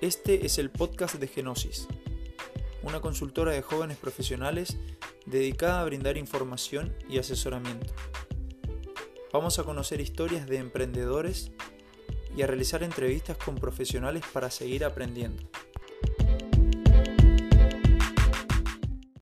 Este es el podcast de Genosis, una consultora de jóvenes profesionales dedicada a brindar información y asesoramiento. Vamos a conocer historias de emprendedores y a realizar entrevistas con profesionales para seguir aprendiendo.